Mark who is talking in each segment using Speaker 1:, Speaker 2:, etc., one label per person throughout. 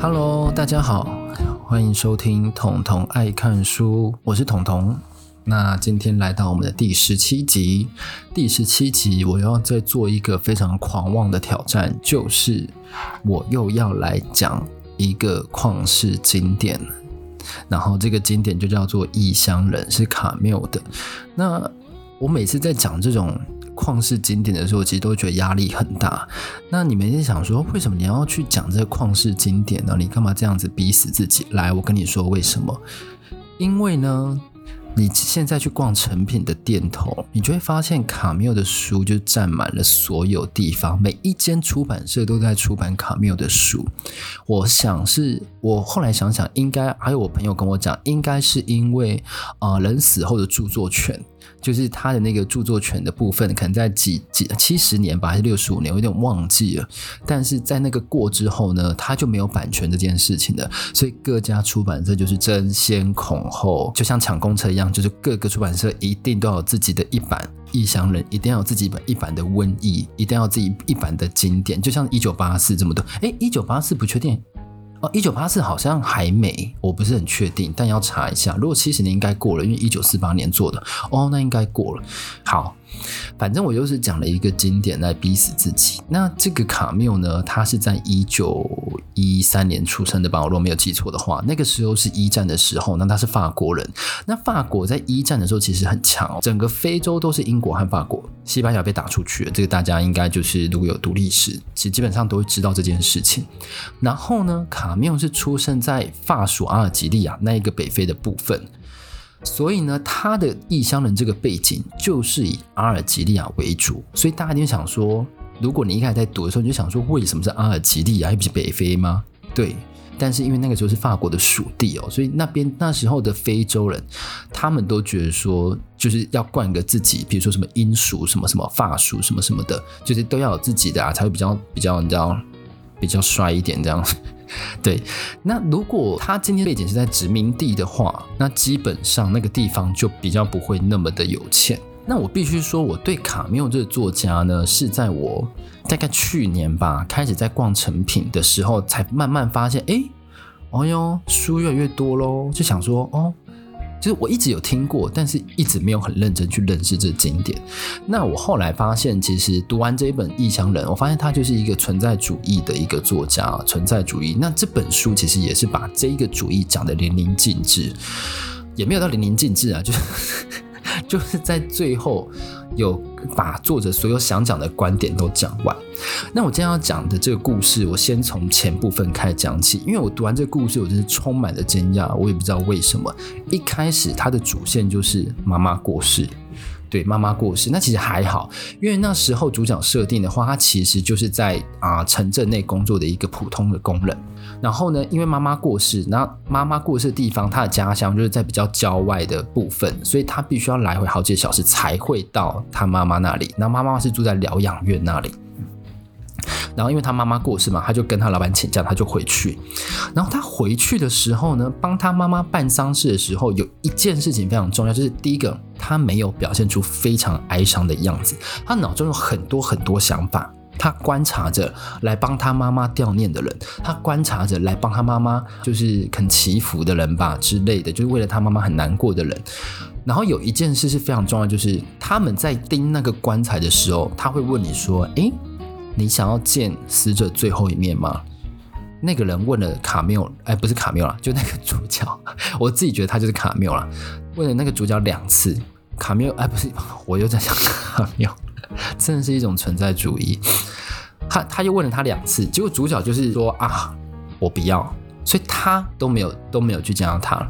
Speaker 1: Hello，大家好，欢迎收听统统爱看书，我是统统。那今天来到我们的第十七集，第十七集我要再做一个非常狂妄的挑战，就是我又要来讲一个旷世经典，然后这个经典就叫做《异乡人》，是卡缪的。那我每次在讲这种。旷世经典的时候，其实都觉得压力很大。那你们在想说，为什么你要去讲这个旷世经典呢？你干嘛这样子逼死自己？来，我跟你说为什么？因为呢，你现在去逛成品的店头，你就会发现卡缪的书就占满了所有地方，每一间出版社都在出版卡缪的书。我想是，我后来想想，应该还有我朋友跟我讲，应该是因为啊、人死后的著作权。就是他的那个著作权的部分，可能在几几七十年吧，还是六十五年，我有点忘记了。但是在那个过之后呢，他就没有版权这件事情了。所以各家出版社就是争先恐后，就像抢公车一样，就是各个出版社一定都要有自己的一版《异乡人》，一定要有自己一版的《瘟疫》，一定要自己一版的经典，就像一九八四这么多。哎，一九八四不确定。哦，一九八四好像还没，我不是很确定，但要查一下。如果七十年应该过了，因为一九四八年做的，哦，那应该过了。好。反正我就是讲了一个经典来逼死自己。那这个卡缪呢，他是在一九一三年出生的吧？我如果没有记错的话，那个时候是一战的时候。那他是法国人。那法国在一战的时候其实很强哦，整个非洲都是英国和法国，西班牙被打出去了。这个大家应该就是如果有读历史，其实基本上都会知道这件事情。然后呢，卡缪是出生在法属阿尔及利亚那一个北非的部分。所以呢，他的异乡人这个背景就是以阿尔及利亚为主，所以大家就想说，如果你一开始在读的时候，你就想说，为什么是阿尔及利亚，还不是北非吗？对，但是因为那个时候是法国的属地哦，所以那边那时候的非洲人，他们都觉得说，就是要冠个自己，比如说什么英属、什么什么法属、什么什么的，就是都要有自己的啊，才会比较比较，你知道，比较帅一点这样。对，那如果他今天背景是在殖民地的话，那基本上那个地方就比较不会那么的有钱。那我必须说，我对卡缪这个作家呢，是在我大概去年吧，开始在逛成品的时候，才慢慢发现，哎，哦哟，书越来越多喽，就想说，哦。就是我一直有听过，但是一直没有很认真去认识这经典。那我后来发现，其实读完这一本《异乡人》，我发现他就是一个存在主义的一个作家，存在主义。那这本书其实也是把这一个主义讲得淋漓尽致，也没有到淋漓尽致啊，就是就是在最后。有把作者所有想讲的观点都讲完。那我今天要讲的这个故事，我先从前部分开始讲起。因为我读完这个故事，我真是充满了惊讶。我也不知道为什么，一开始它的主线就是妈妈过世。对，妈妈过世，那其实还好，因为那时候主角设定的话，他其实就是在啊城镇内工作的一个普通的工人。然后呢，因为妈妈过世，那妈妈过世的地方，他的家乡就是在比较郊外的部分，所以他必须要来回好几个小时才会到他妈妈那里。那妈妈是住在疗养院那里。然后，因为他妈妈过世嘛，他就跟他老板请假，他就回去。然后他回去的时候呢，帮他妈妈办丧事的时候，有一件事情非常重要，就是第一个，他没有表现出非常哀伤的样子，他脑中有很多很多想法，他观察着来帮他妈妈悼念的人，他观察着来帮他妈妈就是肯祈福的人吧之类的，就是为了他妈妈很难过的人。然后有一件事是非常重要，就是他们在钉那个棺材的时候，他会问你说：“诶。”你想要见死者最后一面吗？那个人问了卡缪，哎，不是卡缪啦，就那个主角，我自己觉得他就是卡缪啦。问了那个主角两次，卡缪，哎，不是，我又在想卡缪，真的是一种存在主义。他他又问了他两次，结果主角就是说啊，我不要，所以他都没有都没有去见到他。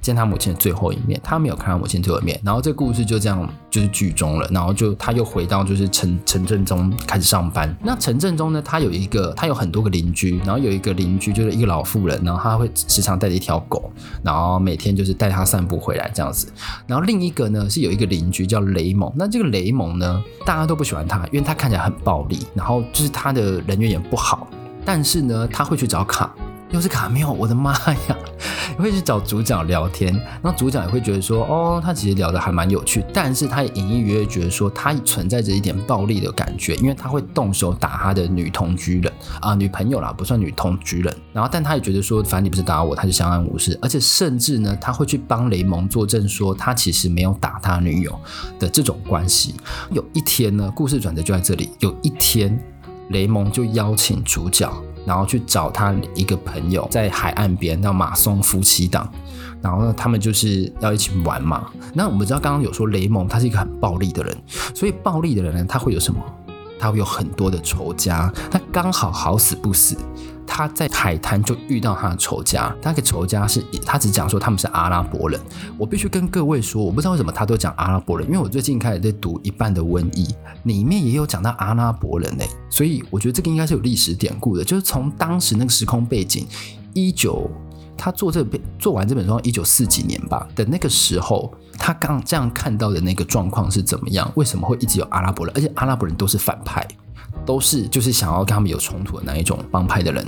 Speaker 1: 见他母亲的最后一面，他没有看到母亲最后一面，然后这故事就这样就是剧终了，然后就他又回到就是城城镇中开始上班。那城镇中呢，他有一个他有很多个邻居，然后有一个邻居就是一个老妇人，然后他会时常带着一条狗，然后每天就是带他散步回来这样子。然后另一个呢是有一个邻居叫雷蒙，那这个雷蒙呢大家都不喜欢他，因为他看起来很暴力，然后就是他的人缘也不好，但是呢他会去找卡。又是卡缪，我的妈呀！会去找主角聊天，那主角也会觉得说，哦，他其实聊得还蛮有趣，但是他也隐隐约约觉得说，他存在着一点暴力的感觉，因为他会动手打他的女同居人啊，女朋友啦，不算女同居人。然后，但他也觉得说，反正你不是打我，他就相安无事，而且甚至呢，他会去帮雷蒙作证，说他其实没有打他女友的这种关系。有一天呢，故事转折就在这里，有一天，雷蒙就邀请主角。然后去找他一个朋友，在海岸边叫马松夫妻档，然后呢，他们就是要一起玩嘛。那我们知道刚刚有说雷蒙他是一个很暴力的人，所以暴力的人呢，他会有什么？他会有很多的仇家。他刚好好死不死。他在海滩就遇到他的仇家，他的仇家是，他只讲说他们是阿拉伯人。我必须跟各位说，我不知道为什么他都讲阿拉伯人，因为我最近开始在读一半的瘟疫，里面也有讲到阿拉伯人嘞，所以我觉得这个应该是有历史典故的，就是从当时那个时空背景，一九他做这本做完这本书，一九四几年吧的那个时候，他刚这样看到的那个状况是怎么样？为什么会一直有阿拉伯人，而且阿拉伯人都是反派？都是就是想要跟他们有冲突的那一种帮派的人，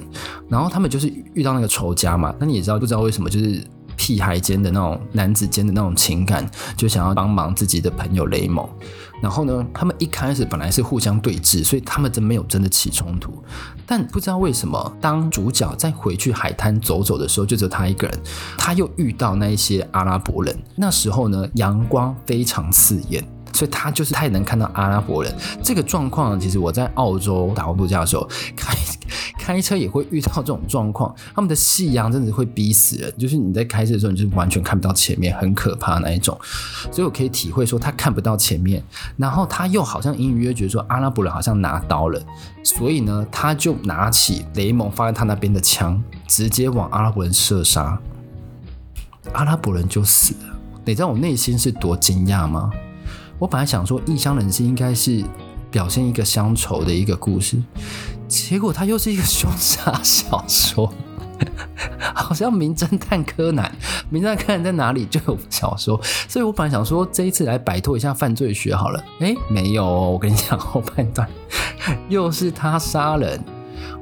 Speaker 1: 然后他们就是遇到那个仇家嘛，那你也知道不知道为什么就是屁孩间的那种男子间的那种情感，就想要帮忙自己的朋友雷蒙，然后呢，他们一开始本来是互相对峙，所以他们真没有真的起冲突，但不知道为什么当主角再回去海滩走走的时候，就只有他一个人，他又遇到那一些阿拉伯人，那时候呢，阳光非常刺眼。所以他就是他也能看到阿拉伯人这个状况。其实我在澳洲打工度假的时候，开开车也会遇到这种状况。他们的夕阳真的会逼死人，就是你在开车的时候，你就是完全看不到前面，很可怕那一种。所以我可以体会说，他看不到前面，然后他又好像隐隐约约觉得说阿拉伯人好像拿刀了，所以呢，他就拿起雷蒙放在他那边的枪，直接往阿拉伯人射杀，阿拉伯人就死了。你知道我内心是多惊讶吗？我本来想说，异乡人生应该是表现一个乡愁的一个故事，结果它又是一个 凶杀小说，好像名侦探柯南，名侦探柯南在哪里就有小说，所以我本来想说这一次来摆脱一下犯罪学好了，诶，没有哦，我跟你讲后半段 又是他杀人。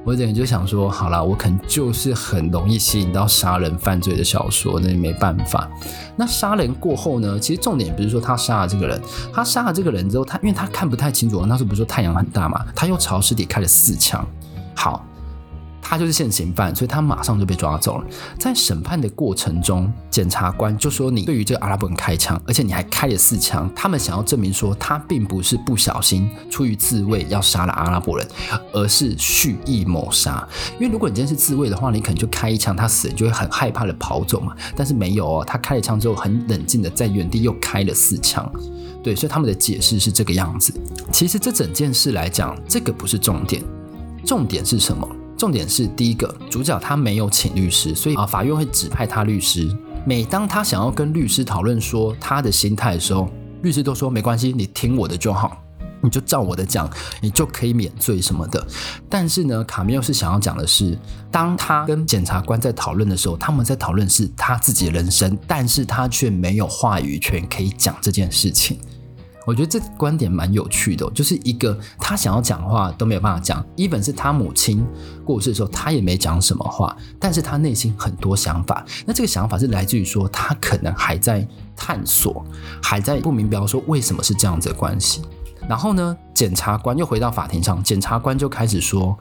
Speaker 1: 我等就想说，好啦，我可能就是很容易吸引到杀人犯罪的小说，那也没办法。那杀人过后呢？其实重点不是说他杀了这个人，他杀了这个人之后，他因为他看不太清楚，那时候不是说太阳很大嘛，他又朝尸体开了四枪。好。他就是现行犯，所以他马上就被抓走了。在审判的过程中，检察官就说：“你对于这个阿拉伯人开枪，而且你还开了四枪。他们想要证明说，他并不是不小心出于自卫要杀了阿拉伯人，而是蓄意谋杀。因为如果你真是自卫的话，你可能就开一枪，他死就会很害怕的跑走嘛。但是没有哦，他开了枪之后，很冷静的在原地又开了四枪。对，所以他们的解释是这个样子。其实这整件事来讲，这个不是重点，重点是什么？”重点是第一个主角他没有请律师，所以啊，法院会指派他律师。每当他想要跟律师讨论说他的心态的时候，律师都说没关系，你听我的就好，你就照我的讲，你就可以免罪什么的。但是呢，卡缪是想要讲的是，当他跟检察官在讨论的时候，他们在讨论是他自己的人生，但是他却没有话语权可以讲这件事情。我觉得这观点蛮有趣的，就是一个他想要讲话都没有办法讲，even 是他母亲过世的时候，他也没讲什么话，但是他内心很多想法。那这个想法是来自于说，他可能还在探索，还在不明白说为什么是这样子的关系。然后呢，检察官又回到法庭上，检察官就开始说：“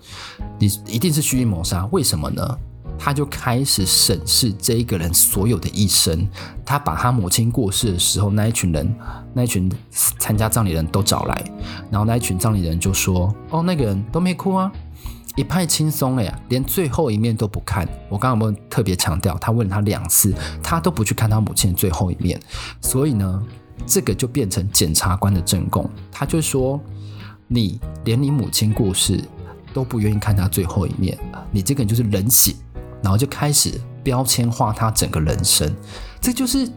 Speaker 1: 你一定是蓄意谋杀，为什么呢？”他就开始审视这一个人所有的一生。他把他母亲过世的时候，那一群人，那一群参加葬礼人都找来，然后那一群葬礼人就说：“哦，那个人都没哭啊，一派轻松了呀，连最后一面都不看。”我刚刚有没有特别强调？他问了他两次，他都不去看他母亲的最后一面。所以呢，这个就变成检察官的证供。他就说：“你连你母亲过世都不愿意看他最后一面，你这个人就是冷血。”然后就开始标签化他整个人生，这就是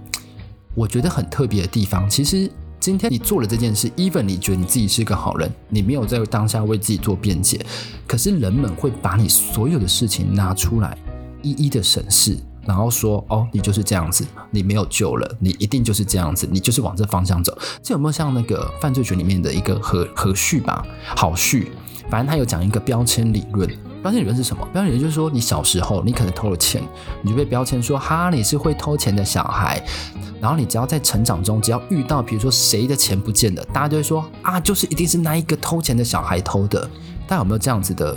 Speaker 1: 我觉得很特别的地方。其实今天你做了这件事，even 你觉得你自己是个好人，你没有在当下为自己做辩解，可是人们会把你所有的事情拿出来，一一的审视，然后说：“哦，你就是这样子，你没有救了，你一定就是这样子，你就是往这方向走。”这有没有像那个犯罪学里面的一个和和序吧？好序，反正他有讲一个标签理论。标签理论是什么？标签理论就是说，你小时候你可能偷了钱，你就被标签说哈，你是会偷钱的小孩。然后你只要在成长中，只要遇到比如说谁的钱不见了，大家就会说啊，就是一定是那一个偷钱的小孩偷的。大家有没有这样子的？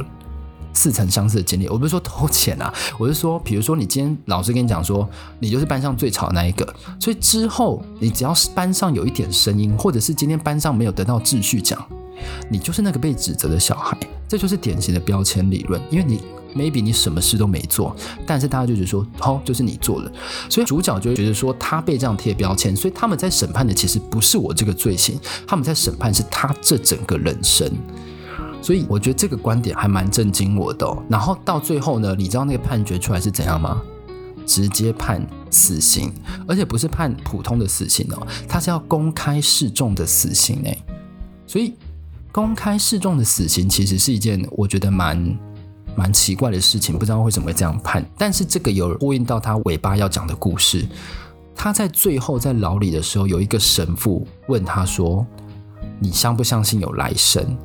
Speaker 1: 似曾相识的经历，我不是说偷钱啊，我是说，比如说你今天老师跟你讲说，你就是班上最吵的那一个，所以之后你只要是班上有一点声音，或者是今天班上没有得到秩序奖，你就是那个被指责的小孩，这就是典型的标签理论。因为你 maybe 你什么事都没做，但是大家就觉得说，哦，就是你做了，所以主角就觉得说他被这样贴标签，所以他们在审判的其实不是我这个罪行，他们在审判是他这整个人生。所以我觉得这个观点还蛮震惊我的。然后到最后呢，你知道那个判决出来是怎样吗？直接判死刑，而且不是判普通的死刑哦，他是要公开示众的死刑诶。所以公开示众的死刑其实是一件我觉得蛮蛮奇怪的事情，不知道为什么会这样判。但是这个有呼应到他尾巴要讲的故事。他在最后在牢里的时候，有一个神父问他说：“你相不相信有来生？”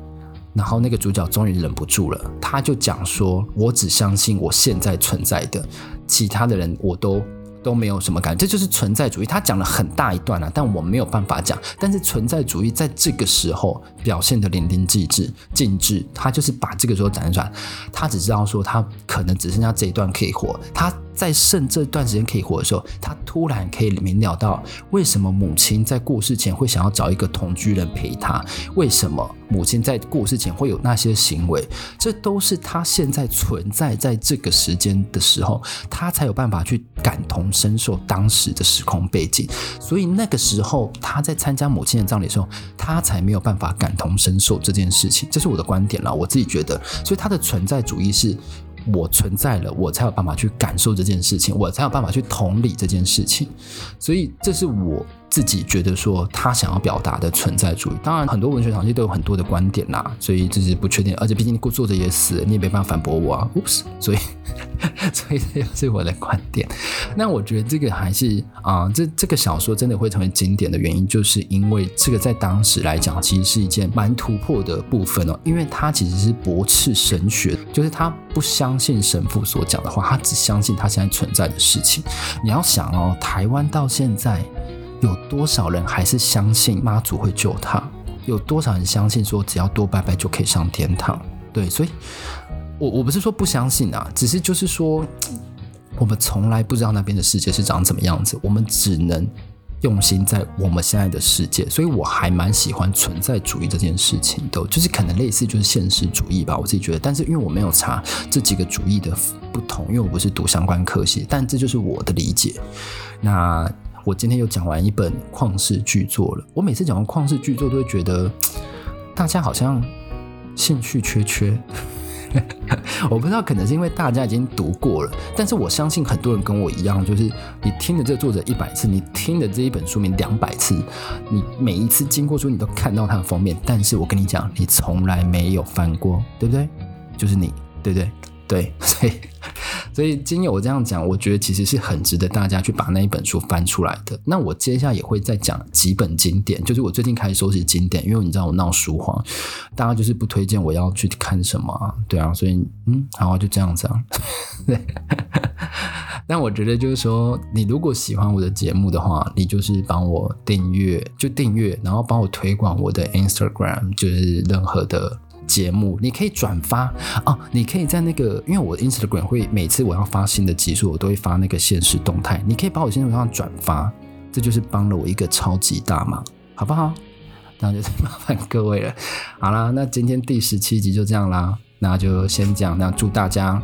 Speaker 1: 然后那个主角终于忍不住了，他就讲说：“我只相信我现在存在的，其他的人我都都没有什么感觉。”这就是存在主义。他讲了很大一段了，但我没有办法讲。但是存在主义在这个时候表现得淋漓尽致，尽致。他就是把这个时候展现出来。他只知道说他可能只剩下这一段可以活。他。在剩这段时间可以活的时候，他突然可以明了到为什么母亲在过世前会想要找一个同居人陪他，为什么母亲在过世前会有那些行为，这都是他现在存在在这个时间的时候，他才有办法去感同身受当时的时空背景。所以那个时候他在参加母亲的葬礼的时候，他才没有办法感同身受这件事情。这是我的观点了，我自己觉得。所以他的存在主义是。我存在了，我才有办法去感受这件事情，我才有办法去同理这件事情，所以这是我自己觉得说他想要表达的存在主义。当然，很多文学场其实都有很多的观点啦，所以这是不确定。而且毕竟作者也死了，你也没办法反驳我啊。所以 所以这是我的观点。那我觉得这个还是啊、呃，这这个小说真的会成为经典的原因，就是因为这个在当时来讲，其实是一件蛮突破的部分哦。因为他其实是驳斥神学，就是他不相信神父所讲的话，他只相信他现在存在的事情。你要想哦，台湾到现在。有多少人还是相信妈祖会救他？有多少人相信说只要多拜拜就可以上天堂？对，所以我我不是说不相信啊，只是就是说，我们从来不知道那边的世界是长怎么样子，我们只能用心在我们现在的世界。所以我还蛮喜欢存在主义这件事情的，就是可能类似就是现实主义吧，我自己觉得。但是因为我没有查这几个主义的不同，因为我不是读相关科系，但这就是我的理解。那。我今天又讲完一本旷世巨作了。我每次讲完旷世巨作，都会觉得大家好像兴趣缺缺。我不知道，可能是因为大家已经读过了。但是我相信很多人跟我一样，就是你听了这个作者一百次，你听了这一本书名两百次，你每一次经过书，你都看到它的封面。但是我跟你讲，你从来没有翻过，对不对？就是你，对不对？对，所以。所以，经由我这样讲，我觉得其实是很值得大家去把那一本书翻出来的。那我接下来也会再讲几本经典，就是我最近开始收集经典，因为你知道我闹书荒，大家就是不推荐我要去看什么，对啊，所以嗯，好，就这样子啊。对，但我觉得就是说，你如果喜欢我的节目的话，你就是帮我订阅，就订阅，然后帮我推广我的 Instagram，就是任何的。节目你可以转发哦，你可以在那个，因为我 Instagram 会每次我要发新的集数，我都会发那个限时动态，你可以把我限时动态转发，这就是帮了我一个超级大忙，好不好？那就是麻烦各位了。好啦，那今天第十七集就这样啦，那就先这样，那祝大家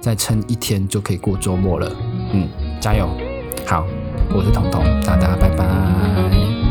Speaker 1: 再撑一天就可以过周末了，嗯，加油！好，我是彤彤，大家拜拜。